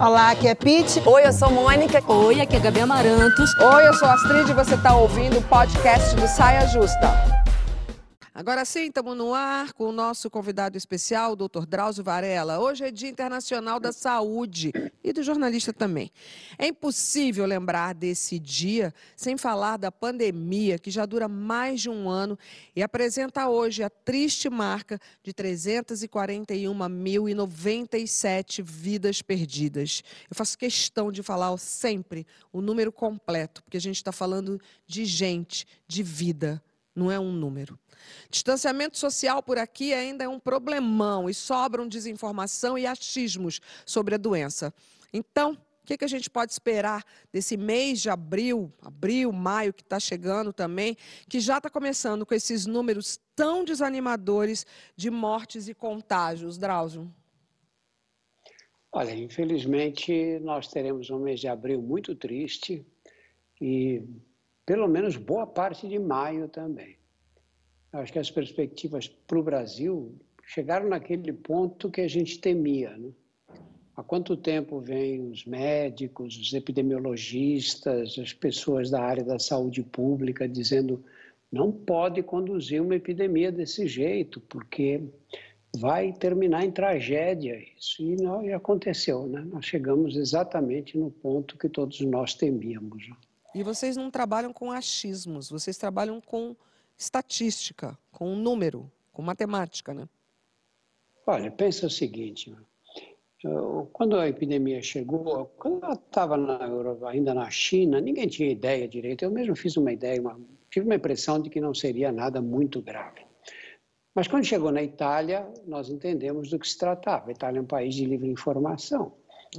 Olá, aqui é Pete. Oi, eu sou Mônica. Oi, aqui é Gabi Amarantos. Oi, eu sou Astrid e você está ouvindo o podcast do Saia Justa. Agora sim, estamos no ar com o nosso convidado especial, o doutor Drauzio Varela. Hoje é Dia Internacional da Saúde e do jornalista também. É impossível lembrar desse dia sem falar da pandemia, que já dura mais de um ano e apresenta hoje a triste marca de 341.097 vidas perdidas. Eu faço questão de falar sempre o número completo, porque a gente está falando de gente, de vida, não é um número. Distanciamento social por aqui ainda é um problemão e sobram desinformação e achismos sobre a doença. Então, o que, que, a gente pode esperar desse mês de abril, abril, maio, que está chegando também, que já está começando com esses números tão desanimadores de mortes e contágios, Drauzio? Olha, infelizmente nós teremos um mês de abril muito triste e pelo menos boa parte de maio também. Acho que as perspectivas para o Brasil chegaram naquele ponto que a gente temia. Né? Há quanto tempo vêm os médicos, os epidemiologistas, as pessoas da área da saúde pública dizendo não pode conduzir uma epidemia desse jeito, porque vai terminar em tragédia isso. E, não, e aconteceu, né? Nós chegamos exatamente no ponto que todos nós temíamos. E vocês não trabalham com achismos, vocês trabalham com estatística, com número, com matemática, né? Olha, pensa o seguinte, quando a epidemia chegou, quando ela estava ainda na China, ninguém tinha ideia direito. Eu mesmo fiz uma ideia, uma, tive uma impressão de que não seria nada muito grave. Mas quando chegou na Itália, nós entendemos do que se tratava. A Itália é um país de livre informação.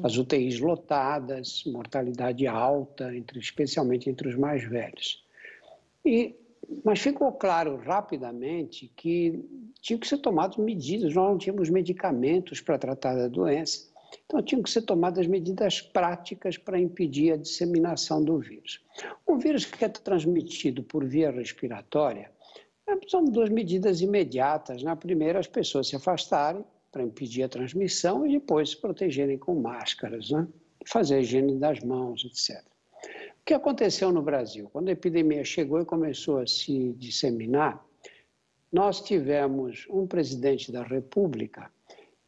As UTIs lotadas, mortalidade alta, entre, especialmente entre os mais velhos. E mas ficou claro rapidamente que tinham que ser tomadas medidas, nós não tínhamos medicamentos para tratar da doença, então tinham que ser tomadas medidas práticas para impedir a disseminação do vírus. Um vírus que é transmitido por via respiratória, são duas medidas imediatas. Na primeira, as pessoas se afastarem para impedir a transmissão e depois se protegerem com máscaras, né? fazer a higiene das mãos, etc. O que aconteceu no Brasil? Quando a epidemia chegou e começou a se disseminar, nós tivemos um presidente da República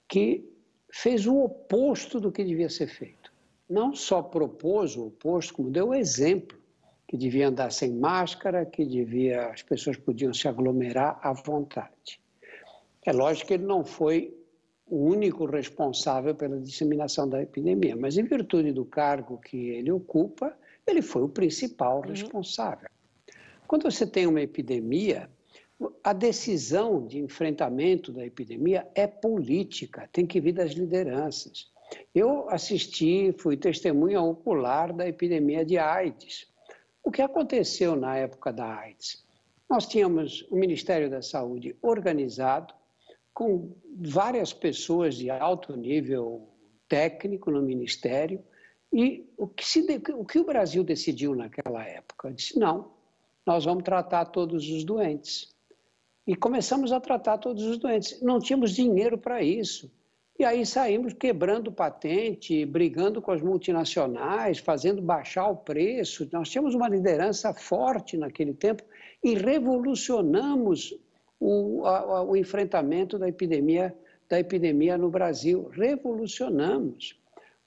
que fez o oposto do que devia ser feito. Não só propôs o oposto, como deu o exemplo que devia andar sem máscara, que devia as pessoas podiam se aglomerar à vontade. É lógico que ele não foi o único responsável pela disseminação da epidemia, mas em virtude do cargo que ele ocupa, ele foi o principal uhum. responsável. Quando você tem uma epidemia, a decisão de enfrentamento da epidemia é política, tem que vir das lideranças. Eu assisti, fui testemunha ocular da epidemia de AIDS. O que aconteceu na época da AIDS? Nós tínhamos o Ministério da Saúde organizado, com várias pessoas de alto nível técnico no Ministério, e o que, se, o que o Brasil decidiu naquela época? Disse: não, nós vamos tratar todos os doentes. E começamos a tratar todos os doentes. Não tínhamos dinheiro para isso. E aí saímos quebrando patente, brigando com as multinacionais, fazendo baixar o preço. Nós tínhamos uma liderança forte naquele tempo e revolucionamos o, a, o enfrentamento da epidemia, da epidemia no Brasil. Revolucionamos.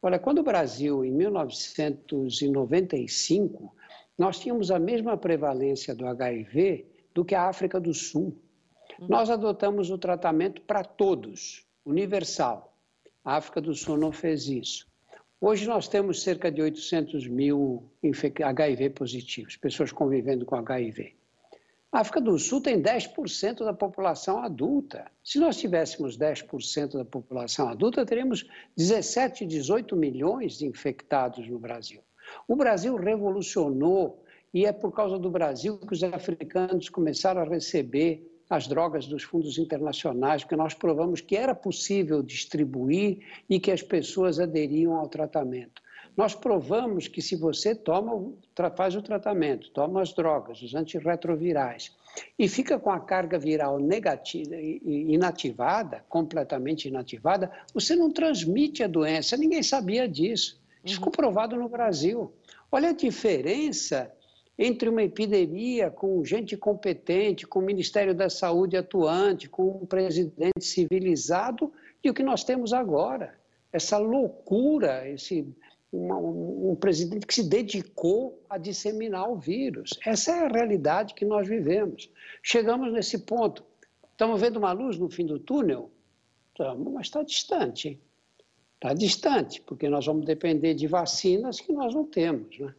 Olha, quando o Brasil, em 1995, nós tínhamos a mesma prevalência do HIV do que a África do Sul. Uhum. Nós adotamos o tratamento para todos, universal. A África do Sul não fez isso. Hoje nós temos cerca de 800 mil HIV positivos, pessoas convivendo com HIV. A África do Sul tem 10% da população adulta. Se nós tivéssemos 10% da população adulta, teríamos 17, 18 milhões de infectados no Brasil. O Brasil revolucionou e é por causa do Brasil que os africanos começaram a receber as drogas dos fundos internacionais, porque nós provamos que era possível distribuir e que as pessoas aderiam ao tratamento. Nós provamos que se você toma, faz o tratamento, toma as drogas, os antirretrovirais, e fica com a carga viral negativa, inativada, completamente inativada, você não transmite a doença. Ninguém sabia disso. Isso ficou provado no Brasil. Olha a diferença entre uma epidemia com gente competente, com o Ministério da Saúde atuante, com um presidente civilizado e o que nós temos agora. Essa loucura, esse uma, um presidente que se dedicou a disseminar o vírus. Essa é a realidade que nós vivemos. Chegamos nesse ponto. Estamos vendo uma luz no fim do túnel? Estamos, mas está distante. Está distante, porque nós vamos depender de vacinas que nós não temos. Né?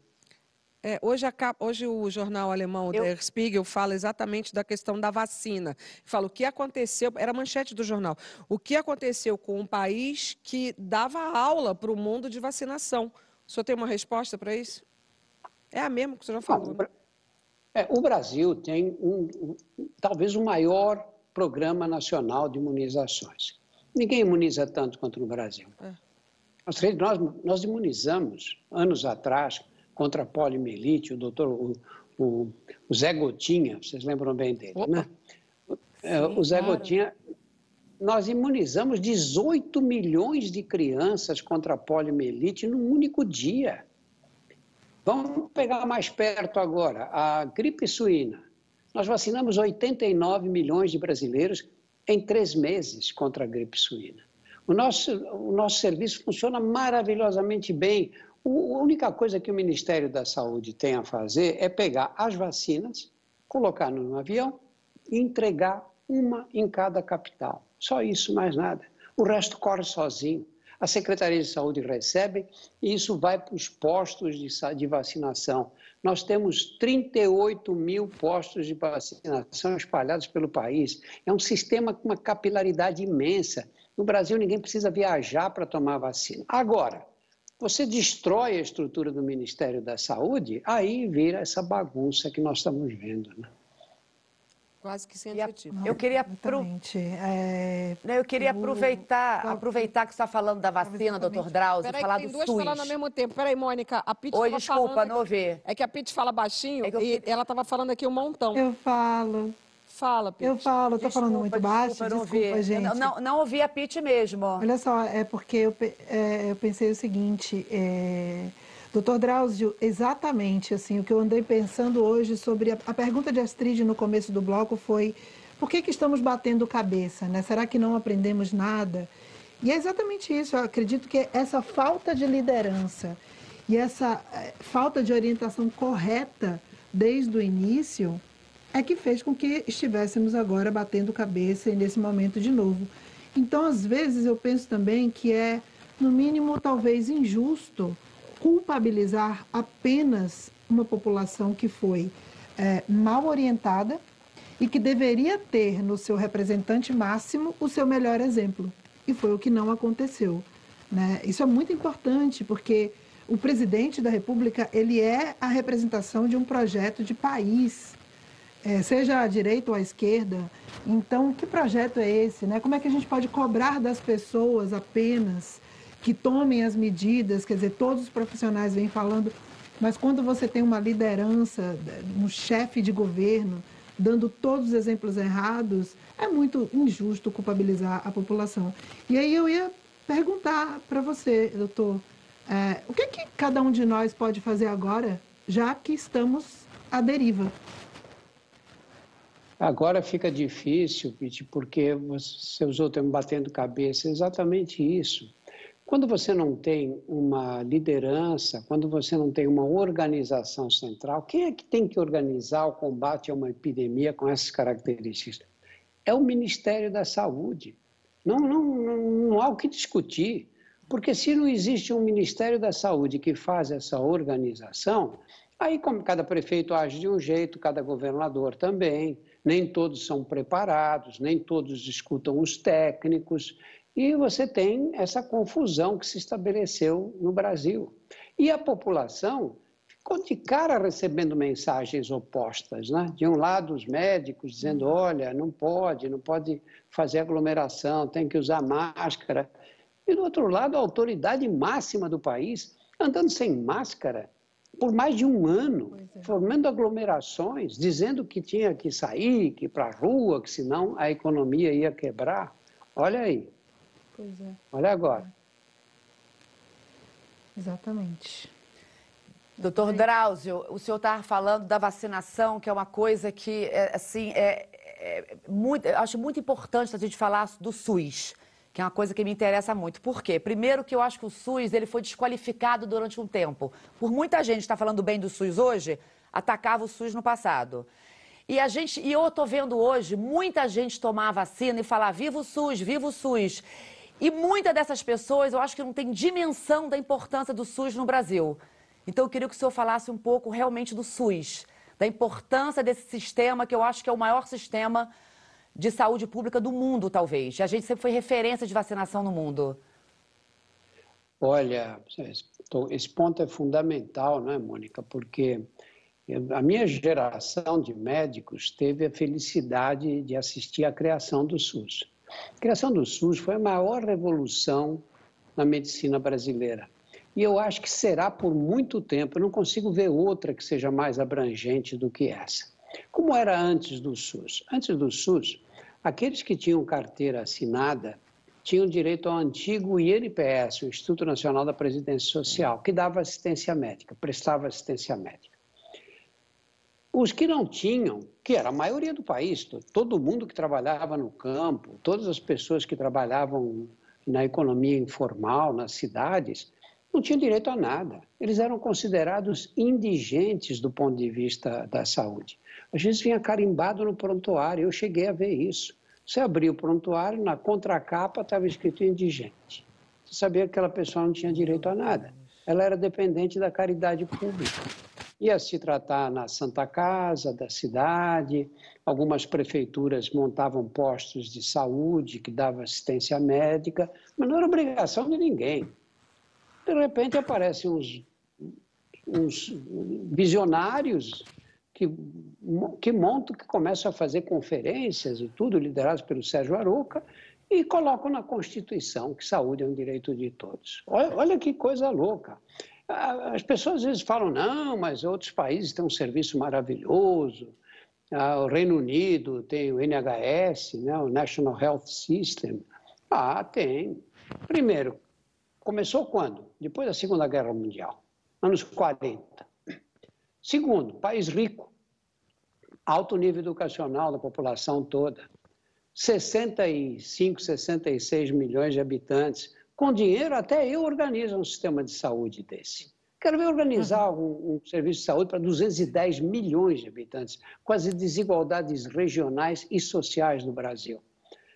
É, hoje, a, hoje, o jornal alemão eu... Der Spiegel fala exatamente da questão da vacina. Fala o que aconteceu, era a manchete do jornal, o que aconteceu com um país que dava aula para o mundo de vacinação. O senhor tem uma resposta para isso? É a mesma que o senhor já falou. É, o Brasil tem um, um, talvez o maior programa nacional de imunizações. Ninguém imuniza tanto quanto no Brasil. É. Nós, nós imunizamos, anos atrás, contra a poliomielite, o doutor, o, o, o, Zé Gotinha, vocês lembram bem dele, Opa. né? É, Sim, o Zé claro. Gotinha, nós imunizamos 18 milhões de crianças contra a poliomielite num único dia. Vamos pegar mais perto agora, a gripe suína. Nós vacinamos 89 milhões de brasileiros em três meses contra a gripe suína. O nosso, o nosso serviço funciona maravilhosamente bem. A única coisa que o Ministério da Saúde tem a fazer é pegar as vacinas, colocar num avião e entregar uma em cada capital. Só isso, mais nada. O resto corre sozinho. A Secretaria de Saúde recebe e isso vai para os postos de, vacinação. Nós temos 38 mil postos de vacinação espalhados pelo país. É um sistema com uma capilaridade imensa. No Brasil, ninguém precisa viajar para tomar vacina. Agora, você destrói a estrutura do Ministério da Saúde, aí vira essa bagunça que nós estamos vendo. Né? Quase que sem. Eu queria, pro... é... eu queria aproveitar, aproveitar que você está falando da vacina, doutor Drauzio, e falar tem do duas SUS. falando ao mesmo tempo. Peraí, Mônica, a Pete Oi, desculpa, falando... não ouvi. É que a Pete fala baixinho é eu... e ela estava falando aqui um montão. Eu falo. Fala, Pete. Eu falo, estou falando muito baixo, desculpa, desculpa gente. Não, não, não, ouvi a Pete mesmo. Olha só, é porque eu, é, eu pensei o seguinte, é, doutor Drauzio, exatamente assim, o que eu andei pensando hoje sobre a, a pergunta de Astrid no começo do bloco foi por que, que estamos batendo cabeça, né? Será que não aprendemos nada? E é exatamente isso, eu acredito que essa falta de liderança e essa é, falta de orientação correta desde o início é que fez com que estivéssemos agora batendo cabeça nesse momento de novo. Então, às vezes, eu penso também que é, no mínimo, talvez injusto culpabilizar apenas uma população que foi é, mal orientada e que deveria ter no seu representante máximo o seu melhor exemplo. E foi o que não aconteceu. Né? Isso é muito importante, porque o presidente da República ele é a representação de um projeto de país é, seja à direita ou à esquerda. Então, que projeto é esse? Né? Como é que a gente pode cobrar das pessoas apenas que tomem as medidas? Quer dizer, todos os profissionais vêm falando, mas quando você tem uma liderança, um chefe de governo, dando todos os exemplos errados, é muito injusto culpabilizar a população. E aí eu ia perguntar para você, doutor, é, o que, que cada um de nós pode fazer agora, já que estamos à deriva? Agora fica difícil, Pete, porque você usou o termo batendo cabeça, exatamente isso. Quando você não tem uma liderança, quando você não tem uma organização central, quem é que tem que organizar o combate a uma epidemia com essas características? É o Ministério da Saúde. Não, não, não, não há o que discutir, porque se não existe um Ministério da Saúde que faz essa organização, aí como cada prefeito age de um jeito, cada governador também, nem todos são preparados, nem todos escutam os técnicos, e você tem essa confusão que se estabeleceu no Brasil. E a população de cara recebendo mensagens opostas, né? De um lado os médicos dizendo, olha, não pode, não pode fazer aglomeração, tem que usar máscara. E do outro lado a autoridade máxima do país andando sem máscara por mais de um ano, é. formando aglomerações, dizendo que tinha que sair, que ir para a rua, que senão a economia ia quebrar. Olha aí. Pois é. Olha agora. Exatamente. Doutor Drauzio, o senhor estava falando da vacinação, que é uma coisa que, é, assim, é, é muito, acho muito importante a gente falar do SUS, que é uma coisa que me interessa muito. Por quê? Primeiro que eu acho que o SUS ele foi desqualificado durante um tempo. Por muita gente está falando bem do SUS hoje, atacava o SUS no passado. E a gente, e eu estou vendo hoje muita gente tomar a vacina e falar viva o SUS, viva o SUS. E muitas dessas pessoas eu acho que não tem dimensão da importância do SUS no Brasil. Então eu queria que o senhor falasse um pouco realmente do SUS, da importância desse sistema, que eu acho que é o maior sistema de saúde pública do mundo, talvez. A gente sempre foi referência de vacinação no mundo. Olha, esse ponto é fundamental, não é, Mônica? Porque a minha geração de médicos teve a felicidade de assistir à criação do SUS. A criação do SUS foi a maior revolução na medicina brasileira. E eu acho que será por muito tempo. Eu não consigo ver outra que seja mais abrangente do que essa. Como era antes do SUS? Antes do SUS, aqueles que tinham carteira assinada tinham direito ao antigo INPS, o Instituto Nacional da Previdência Social, que dava assistência médica, prestava assistência médica. Os que não tinham, que era a maioria do país, todo mundo que trabalhava no campo, todas as pessoas que trabalhavam na economia informal, nas cidades, não tinham direito a nada. Eles eram considerados indigentes do ponto de vista da saúde. Às vezes vinha carimbado no prontuário, eu cheguei a ver isso. Você abria o prontuário, na contracapa estava escrito indigente. Você sabia que aquela pessoa não tinha direito a nada. Ela era dependente da caridade pública. Ia se tratar na Santa Casa da cidade, algumas prefeituras montavam postos de saúde que davam assistência médica, mas não era obrigação de ninguém. De repente aparecem uns, uns visionários que, que montam, que começam a fazer conferências e tudo, liderados pelo Sérgio Aruca, e colocam na Constituição que saúde é um direito de todos. Olha, olha que coisa louca. As pessoas às vezes falam, não, mas outros países têm um serviço maravilhoso, ah, o Reino Unido tem o NHS, né, o National Health System. Ah, tem. Primeiro, Começou quando? Depois da Segunda Guerra Mundial, anos 40. Segundo, país rico, alto nível educacional da população toda, 65, 66 milhões de habitantes. Com dinheiro, até eu organizo um sistema de saúde desse. Quero ver organizar um, um serviço de saúde para 210 milhões de habitantes, com as desigualdades regionais e sociais no Brasil.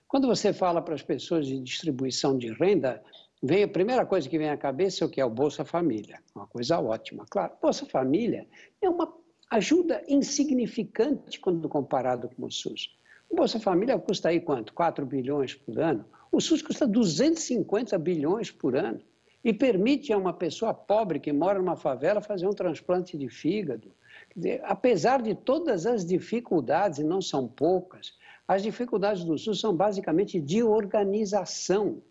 Quando você fala para as pessoas de distribuição de renda, vem a primeira coisa que vem à cabeça é o que é o Bolsa Família, uma coisa ótima. Claro, Bolsa Família é uma ajuda insignificante quando comparado com o SUS. O Bolsa Família custa aí quanto? 4 bilhões por ano. O SUS custa 250 bilhões por ano e permite a uma pessoa pobre que mora numa favela fazer um transplante de fígado. Dizer, apesar de todas as dificuldades, e não são poucas, as dificuldades do SUS são basicamente de organização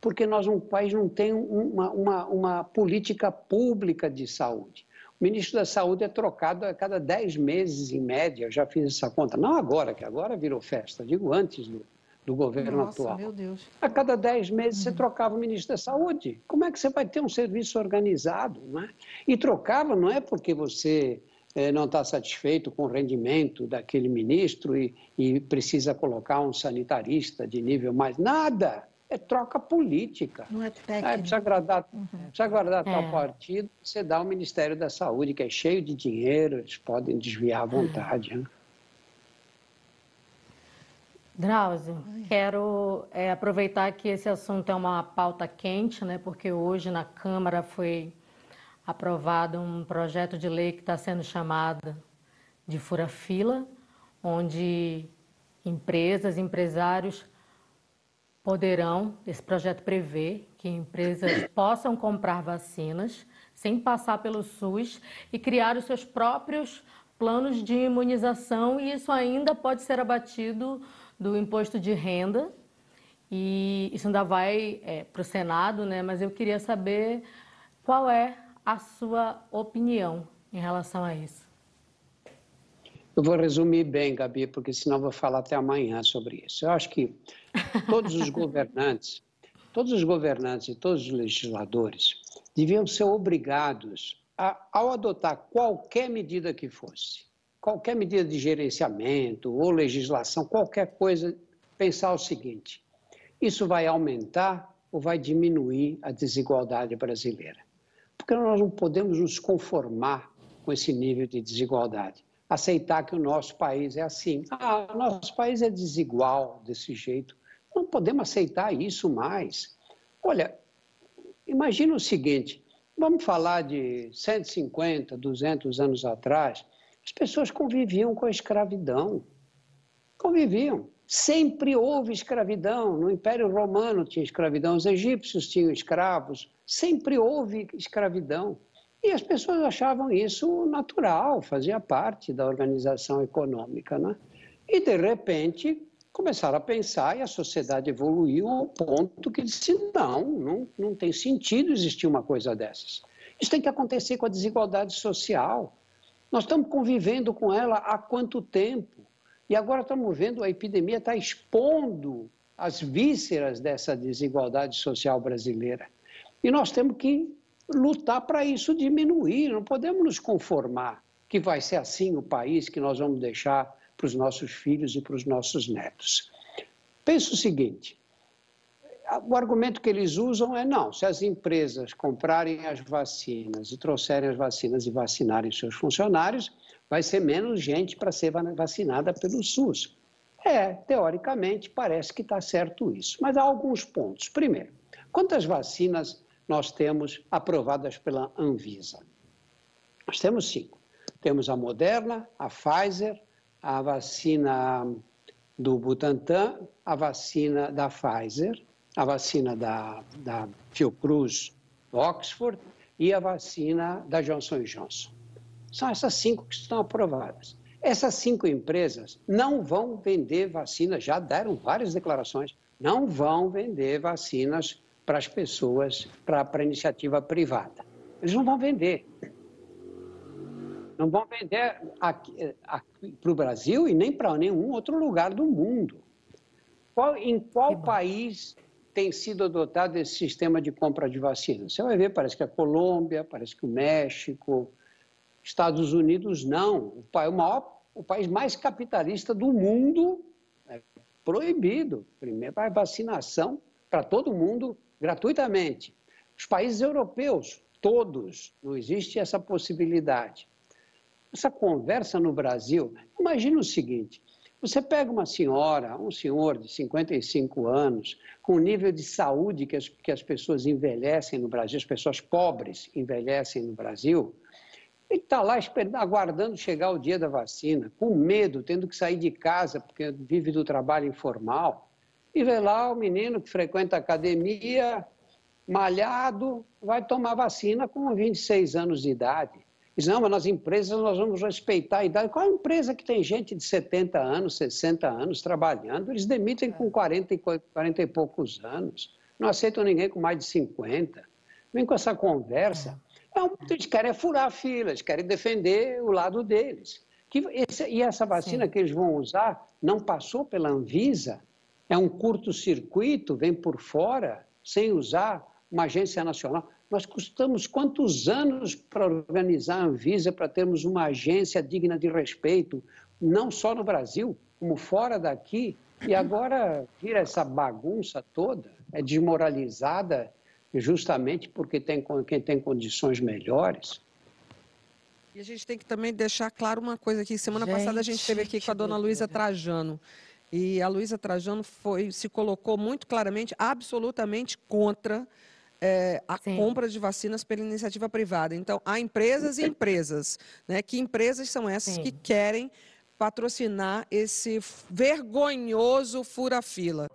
porque nós, um país, não tem uma, uma, uma política pública de saúde. O ministro da Saúde é trocado a cada 10 meses, em média, eu já fiz essa conta. Não agora, que agora virou festa, digo antes do, do governo Nossa, atual. Meu Deus. A cada 10 meses uhum. você trocava o ministro da Saúde. Como é que você vai ter um serviço organizado? Não é? E trocava não é porque você eh, não está satisfeito com o rendimento daquele ministro e, e precisa colocar um sanitarista de nível mais. Nada! É troca política. Não é técnico. Ah, precisa agradar, uhum. precisa agradar é. tal partido, você dá o Ministério da Saúde, que é cheio de dinheiro, eles podem desviar à vontade. Né? Drauzio, quero é, aproveitar que esse assunto é uma pauta quente, né, porque hoje na Câmara foi aprovado um projeto de lei que está sendo chamado de fura-fila, onde empresas, empresários poderão, esse projeto prevê que empresas possam comprar vacinas sem passar pelo SUS e criar os seus próprios planos de imunização e isso ainda pode ser abatido do imposto de renda e isso ainda vai é, para o Senado, né? Mas eu queria saber qual é a sua opinião em relação a isso. Eu vou resumir bem, Gabi, porque senão vou falar até amanhã sobre isso. Eu acho que todos os governantes, todos os governantes e todos os legisladores deviam ser obrigados a, ao adotar qualquer medida que fosse, qualquer medida de gerenciamento ou legislação, qualquer coisa, pensar o seguinte: isso vai aumentar ou vai diminuir a desigualdade brasileira? Porque nós não podemos nos conformar com esse nível de desigualdade aceitar que o nosso país é assim. Ah, o nosso país é desigual desse jeito. Não podemos aceitar isso mais. Olha, imagina o seguinte: vamos falar de 150, 200 anos atrás, as pessoas conviviam com a escravidão. Conviviam. Sempre houve escravidão. No Império Romano tinha escravidão, os egípcios tinham escravos. Sempre houve escravidão. E as pessoas achavam isso natural, fazia parte da organização econômica. Né? E, de repente, começaram a pensar e a sociedade evoluiu ao ponto que disse: não, não, não tem sentido existir uma coisa dessas. Isso tem que acontecer com a desigualdade social. Nós estamos convivendo com ela há quanto tempo? E agora estamos vendo a epidemia está expondo as vísceras dessa desigualdade social brasileira. E nós temos que lutar para isso diminuir. Não podemos nos conformar que vai ser assim o país que nós vamos deixar para os nossos filhos e para os nossos netos. Pensa o seguinte: o argumento que eles usam é não, se as empresas comprarem as vacinas e trouxerem as vacinas e vacinarem seus funcionários, vai ser menos gente para ser vacinada pelo SUS. É, teoricamente, parece que está certo isso. Mas há alguns pontos. Primeiro, quantas vacinas nós temos aprovadas pela Anvisa. Nós temos cinco. Temos a Moderna, a Pfizer, a vacina do Butantan, a vacina da Pfizer, a vacina da, da Fiocruz Oxford e a vacina da Johnson Johnson. São essas cinco que estão aprovadas. Essas cinco empresas não vão vender vacinas, já deram várias declarações, não vão vender vacinas para as pessoas, para a iniciativa privada. Eles não vão vender. Não vão vender para o Brasil e nem para nenhum outro lugar do mundo. Qual, em qual país tem sido adotado esse sistema de compra de vacinas? Você vai ver, parece que a Colômbia, parece que o México, Estados Unidos não. O, o, maior, o país mais capitalista do mundo é proibido. Primeiro, a vacinação para todo mundo gratuitamente. Os países europeus, todos, não existe essa possibilidade. Essa conversa no Brasil, imagine o seguinte: você pega uma senhora, um senhor de 55 anos, com o nível de saúde que as, que as pessoas envelhecem no Brasil, as pessoas pobres envelhecem no Brasil, ele está lá aguardando chegar o dia da vacina, com medo, tendo que sair de casa porque vive do trabalho informal. E vê lá o menino que frequenta a academia, malhado, vai tomar vacina com 26 anos de idade. Diz, não, mas nas empresas nós vamos respeitar a idade. Qual é a empresa que tem gente de 70 anos, 60 anos trabalhando? Eles demitem com 40 e, 40 e poucos anos. Não aceitam ninguém com mais de 50. Vem com essa conversa. É um, eles querem furar a fila, eles querem defender o lado deles. Que esse, e essa vacina Sim. que eles vão usar não passou pela Anvisa, é um curto-circuito, vem por fora, sem usar uma agência nacional. Nós custamos quantos anos para organizar a Anvisa, para termos uma agência digna de respeito, não só no Brasil, como fora daqui, e agora vira essa bagunça toda, é desmoralizada justamente porque tem quem tem condições melhores. E a gente tem que também deixar claro uma coisa aqui. Semana gente, passada a gente esteve aqui com a dona Luísa Trajano. E a Luísa Trajano foi, se colocou muito claramente, absolutamente contra é, a Sim. compra de vacinas pela iniciativa privada. Então, há empresas e empresas. Né? Que empresas são essas Sim. que querem patrocinar esse vergonhoso fura-fila?